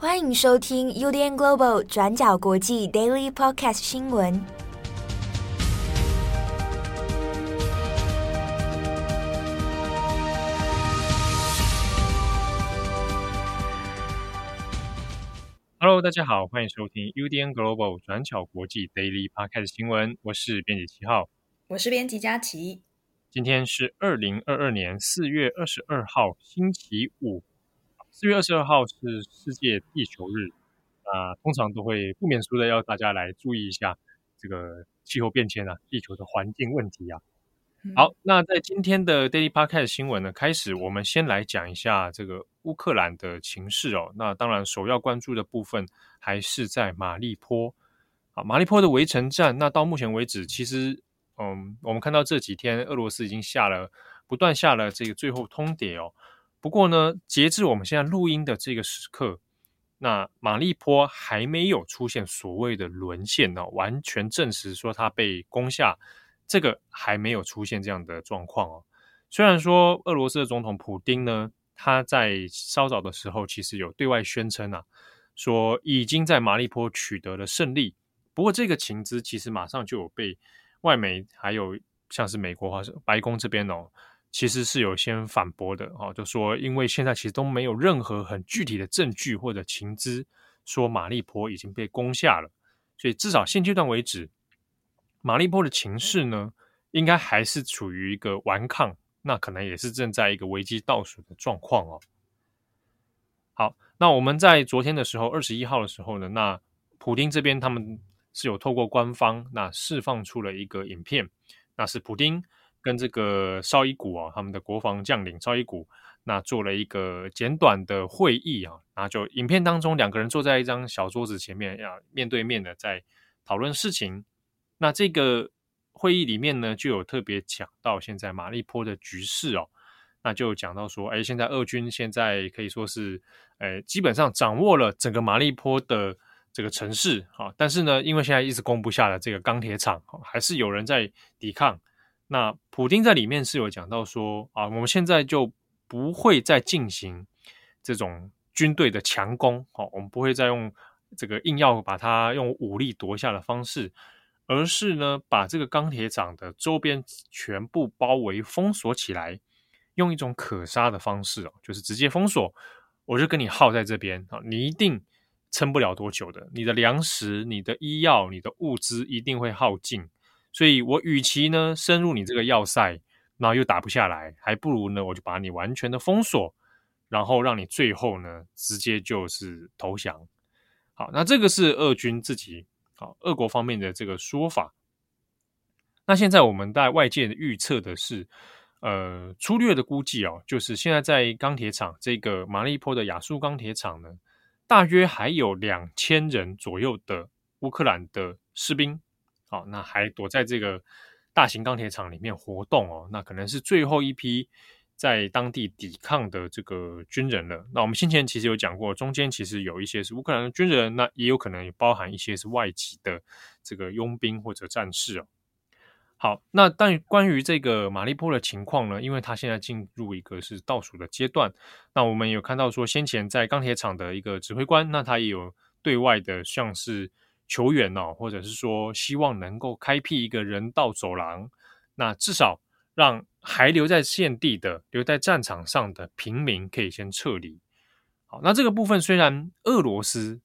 欢迎收听 UDN Global 转角国际 Daily Podcast 新闻。Hello，大家好，欢迎收听 UDN Global 转角国际 Daily Podcast 新闻。我是编辑七号，我是编辑佳琪。今天是二零二二年四月二十二号，星期五。四月二十二号是世界地球日，啊，通常都会不免俗的要大家来注意一下这个气候变迁啊，地球的环境问题啊。好，那在今天的 Daily Podcast 新闻呢，开始我们先来讲一下这个乌克兰的情势哦。那当然，首要关注的部分还是在马利坡。啊，马利坡的围城战，那到目前为止，其实。嗯，我们看到这几天俄罗斯已经下了不断下了这个最后通牒哦。不过呢，截至我们现在录音的这个时刻，那马利坡还没有出现所谓的沦陷哦，完全证实说它被攻下，这个还没有出现这样的状况哦。虽然说俄罗斯的总统普丁呢，他在稍早的时候其实有对外宣称啊，说已经在马利坡取得了胜利。不过这个情资其实马上就有被。外媒还有像是美国或是白宫这边哦，其实是有先反驳的哦，就说因为现在其实都没有任何很具体的证据或者情资说马利波已经被攻下了，所以至少现阶段为止，马利波的情势呢，应该还是处于一个顽抗，那可能也是正在一个危机倒数的状况哦。好，那我们在昨天的时候，二十一号的时候呢，那普丁这边他们。是有透过官方那释放出了一个影片，那是普丁跟这个绍伊古啊，他们的国防将领绍伊古，那做了一个简短的会议啊，然后就影片当中两个人坐在一张小桌子前面，要面对面的在讨论事情。那这个会议里面呢，就有特别讲到现在马利坡的局势哦，那就讲到说，哎，现在俄军现在可以说是，哎，基本上掌握了整个马利坡的。这个城市啊，但是呢，因为现在一直攻不下的这个钢铁厂，还是有人在抵抗。那普丁在里面是有讲到说啊，我们现在就不会再进行这种军队的强攻，好，我们不会再用这个硬要把它用武力夺下的方式，而是呢，把这个钢铁厂的周边全部包围封锁起来，用一种可杀的方式哦，就是直接封锁，我就跟你耗在这边啊，你一定。撑不了多久的，你的粮食、你的医药、你的物资一定会耗尽，所以我与其呢深入你这个要塞，然后又打不下来，还不如呢我就把你完全的封锁，然后让你最后呢直接就是投降。好，那这个是俄军自己，好，俄国方面的这个说法。那现在我们在外界的预测的是，呃，粗略的估计哦，就是现在在钢铁厂这个马利波的亚速钢铁厂呢。大约还有两千人左右的乌克兰的士兵，好，那还躲在这个大型钢铁厂里面活动哦，那可能是最后一批在当地抵抗的这个军人了。那我们先前其实有讲过，中间其实有一些是乌克兰的军人，那也有可能包含一些是外籍的这个佣兵或者战士哦。好，那但关于这个马利波的情况呢？因为他现在进入一个是倒数的阶段。那我们有看到说，先前在钢铁厂的一个指挥官，那他也有对外的像是求援哦，或者是说希望能够开辟一个人道走廊，那至少让还留在现地的、留在战场上的平民可以先撤离。好，那这个部分虽然俄罗斯。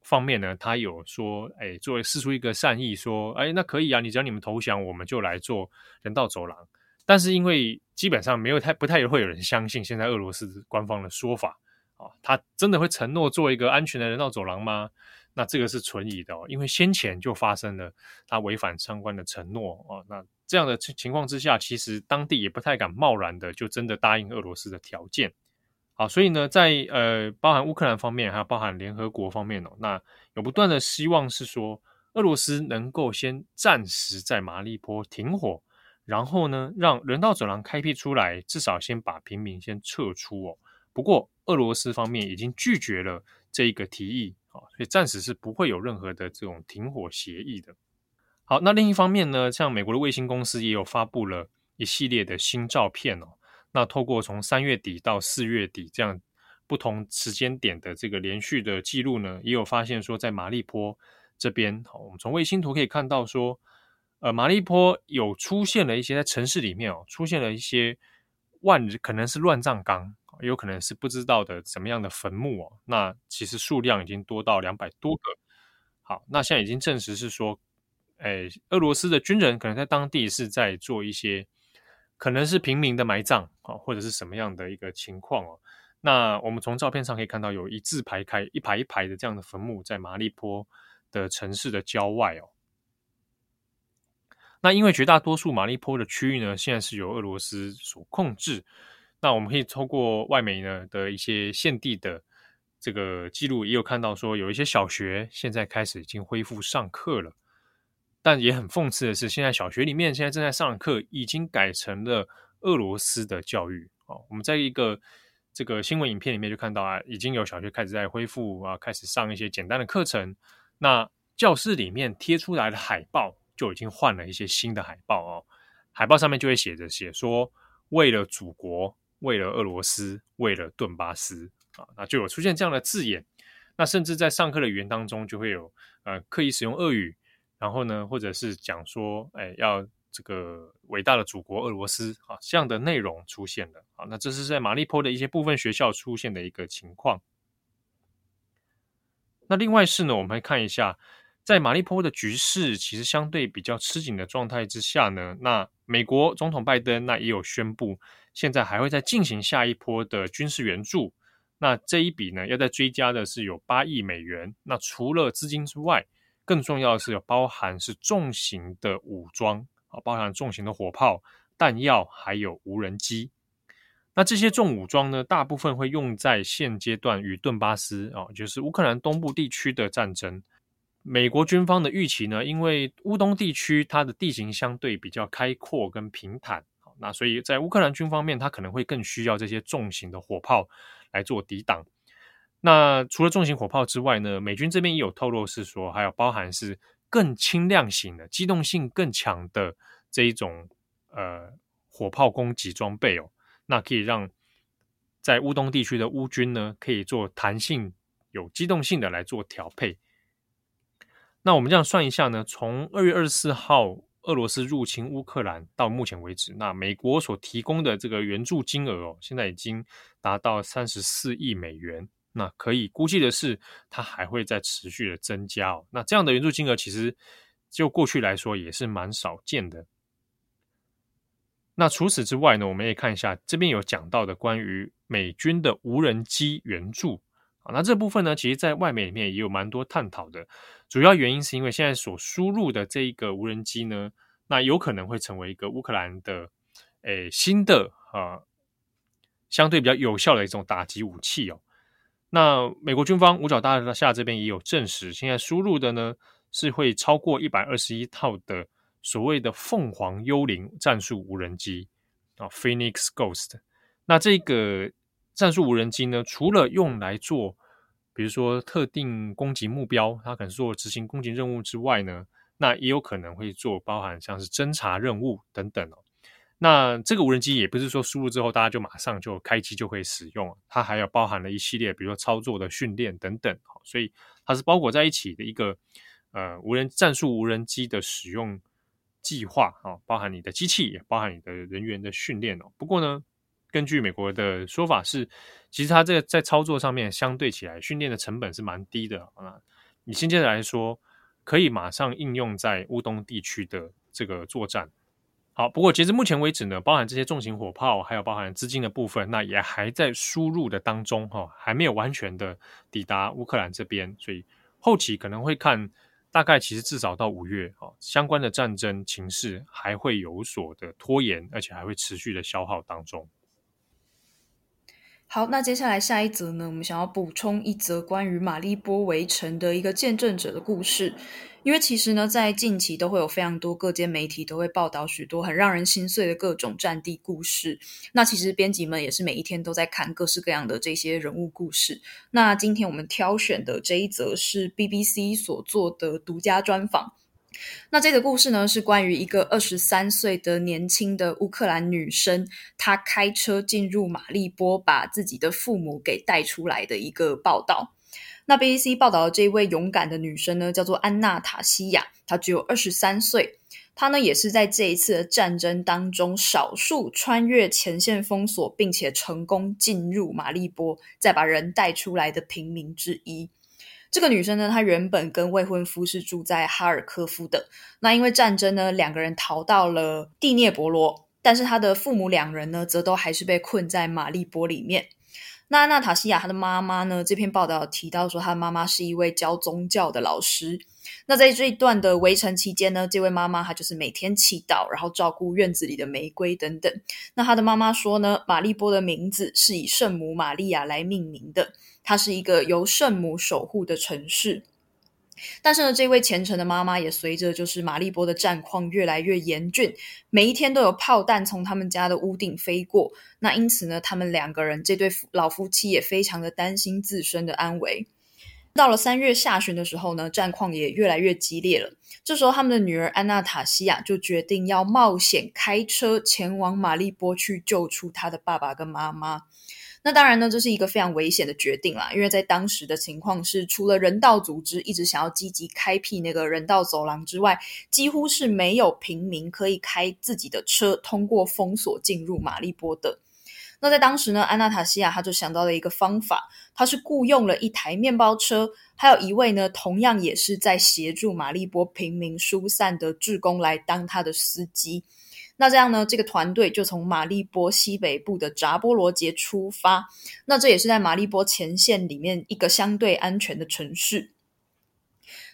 方面呢，他有说，哎，作为释出一个善意，说，哎，那可以啊，你只要你们投降，我们就来做人道走廊。但是因为基本上没有太不太会有人相信现在俄罗斯官方的说法啊，他真的会承诺做一个安全的人道走廊吗？那这个是存疑的哦，因为先前就发生了他违反相关的承诺啊。那这样的情况之下，其实当地也不太敢贸然的就真的答应俄罗斯的条件。好，所以呢，在呃，包含乌克兰方面，还有包含联合国方面哦，那有不断的希望是说，俄罗斯能够先暂时在马利坡停火，然后呢，让人道走廊开辟出来，至少先把平民先撤出哦。不过，俄罗斯方面已经拒绝了这一个提议啊，所以暂时是不会有任何的这种停火协议的。好，那另一方面呢，像美国的卫星公司也有发布了一系列的新照片哦。那透过从三月底到四月底这样不同时间点的这个连续的记录呢，也有发现说，在马利坡这边，我们从卫星图可以看到说，呃，马利坡有出现了一些在城市里面哦，出现了一些万可能是乱葬岗，也有可能是不知道的什么样的坟墓哦。那其实数量已经多到两百多个。好，那现在已经证实是说，哎，俄罗斯的军人可能在当地是在做一些，可能是平民的埋葬啊，或者是什么样的一个情况哦。那我们从照片上可以看到，有一字排开，一排一排的这样的坟墓在马利坡的城市的郊外哦。那因为绝大多数马利坡的区域呢，现在是由俄罗斯所控制。那我们可以透过外媒呢的一些现地的这个记录，也有看到说，有一些小学现在开始已经恢复上课了。但也很讽刺的是，现在小学里面现在正在上课已经改成了俄罗斯的教育哦。我们在一个这个新闻影片里面就看到啊，已经有小学开始在恢复啊，开始上一些简单的课程。那教室里面贴出来的海报就已经换了一些新的海报哦，海报上面就会写着写说，为了祖国，为了俄罗斯，为了顿巴斯啊，那就有出现这样的字眼。那甚至在上课的语言当中就会有呃刻意使用俄语，然后呢，或者是讲说，哎，要。这个伟大的祖国俄罗斯啊，这样的内容出现了啊，那这是在马利坡的一些部分学校出现的一个情况。那另外是呢，我们来看一下，在马利坡的局势其实相对比较吃紧的状态之下呢，那美国总统拜登那也有宣布，现在还会再进行下一波的军事援助。那这一笔呢，要再追加的是有八亿美元。那除了资金之外，更重要的是有包含是重型的武装。啊，包含重型的火炮、弹药，还有无人机。那这些重武装呢，大部分会用在现阶段与顿巴斯啊，就是乌克兰东部地区的战争。美国军方的预期呢，因为乌东地区它的地形相对比较开阔跟平坦，那所以在乌克兰军方面，它可能会更需要这些重型的火炮来做抵挡。那除了重型火炮之外呢，美军这边也有透露是说，还有包含是。更轻量型的、机动性更强的这一种呃火炮攻击装备哦，那可以让在乌东地区的乌军呢，可以做弹性、有机动性的来做调配。那我们这样算一下呢，从二月二十四号俄罗斯入侵乌克兰到目前为止，那美国所提供的这个援助金额哦，现在已经达到三十四亿美元。那可以估计的是，它还会再持续的增加哦。那这样的援助金额，其实就过去来说也是蛮少见的。那除此之外呢，我们也看一下这边有讲到的关于美军的无人机援助。那这部分呢，其实在外媒里面也有蛮多探讨的。主要原因是因为现在所输入的这一个无人机呢，那有可能会成为一个乌克兰的诶新的啊相对比较有效的一种打击武器哦。那美国军方五角大厦这边也有证实，现在输入的呢是会超过一百二十一套的所谓的“凤凰幽灵”战术无人机啊，Phoenix Ghost。那这个战术无人机呢，除了用来做，比如说特定攻击目标，它可能做执行攻击任务之外呢，那也有可能会做包含像是侦察任务等等哦。那这个无人机也不是说输入之后大家就马上就开机就可以使用，它还有包含了一系列，比如说操作的训练等等，所以它是包裹在一起的一个呃无人战术无人机的使用计划啊，包含你的机器，也包含你的人员的训练哦。不过呢，根据美国的说法是，其实它这个在操作上面相对起来训练的成本是蛮低的啊。你现阶段来说，可以马上应用在乌东地区的这个作战。好，不过截至目前为止呢，包含这些重型火炮，还有包含资金的部分，那也还在输入的当中哈，还没有完全的抵达乌克兰这边，所以后期可能会看，大概其实至少到五月哈，相关的战争情势还会有所的拖延，而且还会持续的消耗当中。好，那接下来下一则呢，我们想要补充一则关于马利波围城的一个见证者的故事。因为其实呢，在近期都会有非常多各间媒体都会报道许多很让人心碎的各种战地故事。那其实编辑们也是每一天都在看各式各样的这些人物故事。那今天我们挑选的这一则是 BBC 所做的独家专访。那这个故事呢，是关于一个二十三岁的年轻的乌克兰女生，她开车进入马利波，把自己的父母给带出来的一个报道。那 BBC 报道的这一位勇敢的女生呢，叫做安娜塔西亚，她只有二十三岁，她呢也是在这一次的战争当中，少数穿越前线封锁，并且成功进入马利波，再把人带出来的平民之一。这个女生呢，她原本跟未婚夫是住在哈尔科夫的。那因为战争呢，两个人逃到了第聂伯罗，但是她的父母两人呢，则都还是被困在马利波里面。那娜塔西亚她的妈妈呢，这篇报道提到说，她的妈妈是一位教宗教的老师。那在这一段的围城期间呢，这位妈妈她就是每天祈祷，然后照顾院子里的玫瑰等等。那她的妈妈说呢，马利波的名字是以圣母玛利亚来命名的。它是一个由圣母守护的城市，但是呢，这位虔诚的妈妈也随着就是马利波的战况越来越严峻，每一天都有炮弹从他们家的屋顶飞过。那因此呢，他们两个人这对老夫妻也非常的担心自身的安危。到了三月下旬的时候呢，战况也越来越激烈了。这时候，他们的女儿安娜塔西亚就决定要冒险开车前往马利波去救出她的爸爸跟妈妈。那当然呢，这是一个非常危险的决定啦，因为在当时的情况是，除了人道组织一直想要积极开辟那个人道走廊之外，几乎是没有平民可以开自己的车通过封锁进入马利波的。那在当时呢，安娜塔西亚她就想到了一个方法，她是雇佣了一台面包车，还有一位呢，同样也是在协助马利波平民疏散的志工来当他的司机。那这样呢，这个团队就从马利波西北部的扎波罗杰出发。那这也是在马利波前线里面一个相对安全的城市。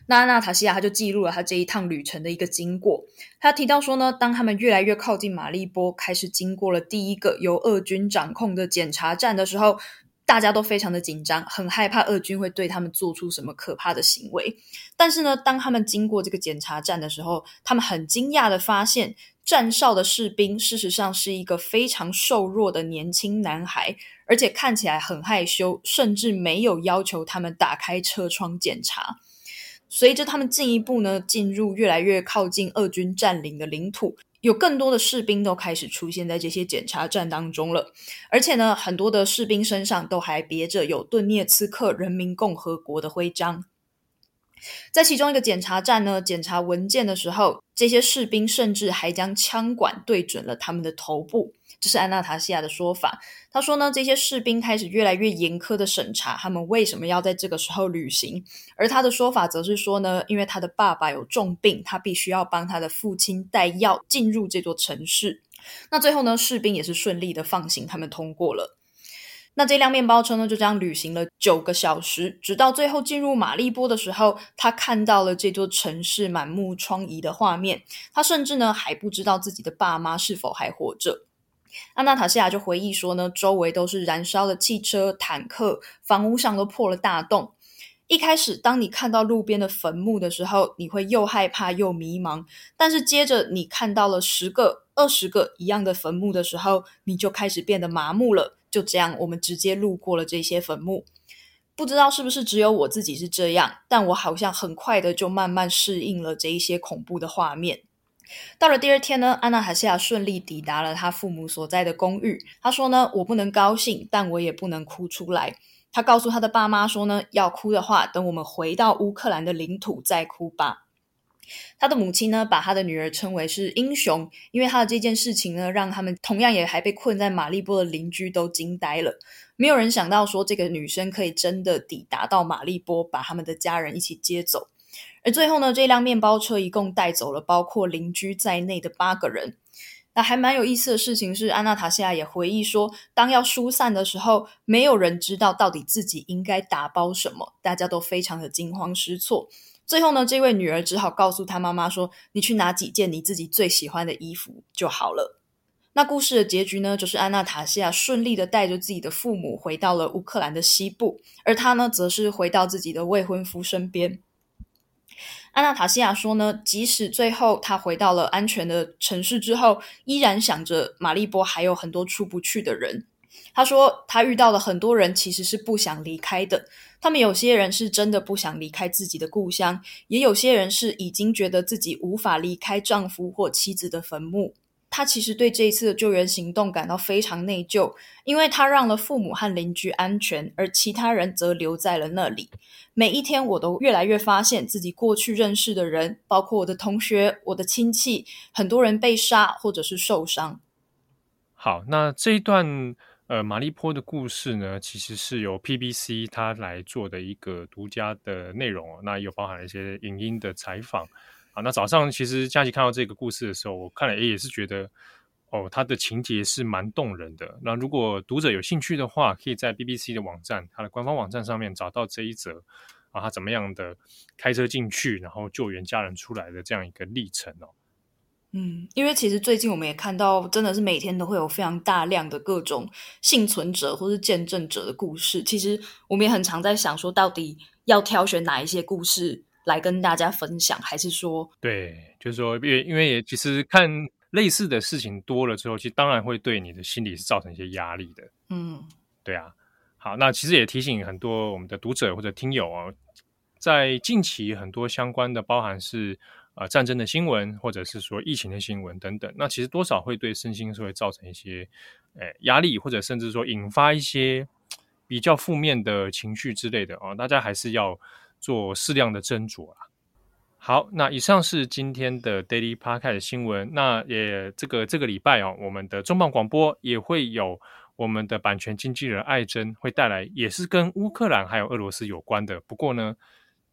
那娜塔西亚他就记录了他这一趟旅程的一个经过。他提到说呢，当他们越来越靠近马利波，开始经过了第一个由俄军掌控的检查站的时候，大家都非常的紧张，很害怕俄军会对他们做出什么可怕的行为。但是呢，当他们经过这个检查站的时候，他们很惊讶的发现。站哨的士兵事实上是一个非常瘦弱的年轻男孩，而且看起来很害羞，甚至没有要求他们打开车窗检查。随着他们进一步呢，进入越来越靠近俄军占领的领土，有更多的士兵都开始出现在这些检查站当中了，而且呢，很多的士兵身上都还别着有顿涅茨克人民共和国的徽章。在其中一个检查站呢，检查文件的时候，这些士兵甚至还将枪管对准了他们的头部。这是安娜塔西亚的说法。他说呢，这些士兵开始越来越严苛的审查他们为什么要在这个时候旅行。而他的说法则是说呢，因为他的爸爸有重病，他必须要帮他的父亲带药进入这座城市。那最后呢，士兵也是顺利的放行他们通过了。那这辆面包车呢，就这样旅行了九个小时，直到最后进入马利波的时候，他看到了这座城市满目疮痍的画面。他甚至呢还不知道自己的爸妈是否还活着。安娜塔西亚就回忆说呢，周围都是燃烧的汽车、坦克，房屋上都破了大洞。一开始，当你看到路边的坟墓的时候，你会又害怕又迷茫。但是接着，你看到了十个、二十个一样的坟墓的时候，你就开始变得麻木了。就这样，我们直接路过了这些坟墓。不知道是不是只有我自己是这样，但我好像很快的就慢慢适应了这一些恐怖的画面。到了第二天呢，安娜塔西亚顺利抵达了她父母所在的公寓。她说呢，我不能高兴，但我也不能哭出来。她告诉她的爸妈说呢，要哭的话，等我们回到乌克兰的领土再哭吧。他的母亲呢，把他的女儿称为是英雄，因为他的这件事情呢，让他们同样也还被困在马利波的邻居都惊呆了。没有人想到说，这个女生可以真的抵达到马利波，把他们的家人一起接走。而最后呢，这辆面包车一共带走了包括邻居在内的八个人。那还蛮有意思的事情是，安娜塔西亚也回忆说，当要疏散的时候，没有人知道到底自己应该打包什么，大家都非常的惊慌失措。最后呢，这位女儿只好告诉她妈妈说：“你去拿几件你自己最喜欢的衣服就好了。”那故事的结局呢，就是安娜塔西亚顺利的带着自己的父母回到了乌克兰的西部，而她呢，则是回到自己的未婚夫身边。安娜塔西亚说呢，即使最后她回到了安全的城市之后，依然想着马利波还有很多出不去的人。她说她遇到了很多人，其实是不想离开的。他们有些人是真的不想离开自己的故乡，也有些人是已经觉得自己无法离开丈夫或妻子的坟墓。他其实对这一次的救援行动感到非常内疚，因为他让了父母和邻居安全，而其他人则留在了那里。每一天，我都越来越发现自己过去认识的人，包括我的同学、我的亲戚，很多人被杀或者是受伤。好，那这一段呃马利坡的故事呢，其实是由 PBC 他来做的一个独家的内容，那又包含了一些影音的采访。好，那早上其实佳琪看到这个故事的时候，我看了也也是觉得，哦，它的情节是蛮动人的。那如果读者有兴趣的话，可以在 BBC 的网站，它的官方网站上面找到这一则啊，他怎么样的开车进去，然后救援家人出来的这样一个历程哦。嗯，因为其实最近我们也看到，真的是每天都会有非常大量的各种幸存者或是见证者的故事。其实我们也很常在想说，到底要挑选哪一些故事来跟大家分享，还是说，对，就是说，因为因为也其实看类似的事情多了之后，其实当然会对你的心理是造成一些压力的。嗯，对啊。好，那其实也提醒很多我们的读者或者听友啊，在近期很多相关的，包含是呃战争的新闻，或者是说疫情的新闻等等，那其实多少会对身心是会造成一些诶压力，或者甚至说引发一些比较负面的情绪之类的啊，大家还是要。做适量的斟酌啊。好，那以上是今天的 Daily Podcast 新闻。那也这个这个礼拜哦，我们的重磅广播也会有我们的版权经纪人艾珍会带来，也是跟乌克兰还有俄罗斯有关的。不过呢，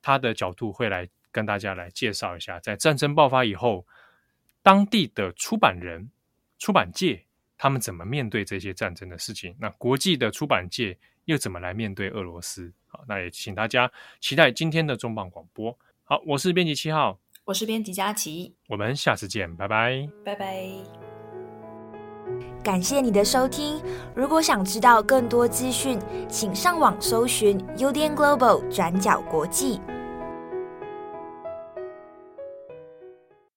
他的角度会来跟大家来介绍一下，在战争爆发以后，当地的出版人、出版界他们怎么面对这些战争的事情。那国际的出版界又怎么来面对俄罗斯？好，那也请大家期待今天的重磅广播。好，我是编辑七号，我是编辑佳琪，我们下次见，拜拜，拜拜。感谢你的收听。如果想知道更多资讯，请上网搜寻 UDN Global 转角国际。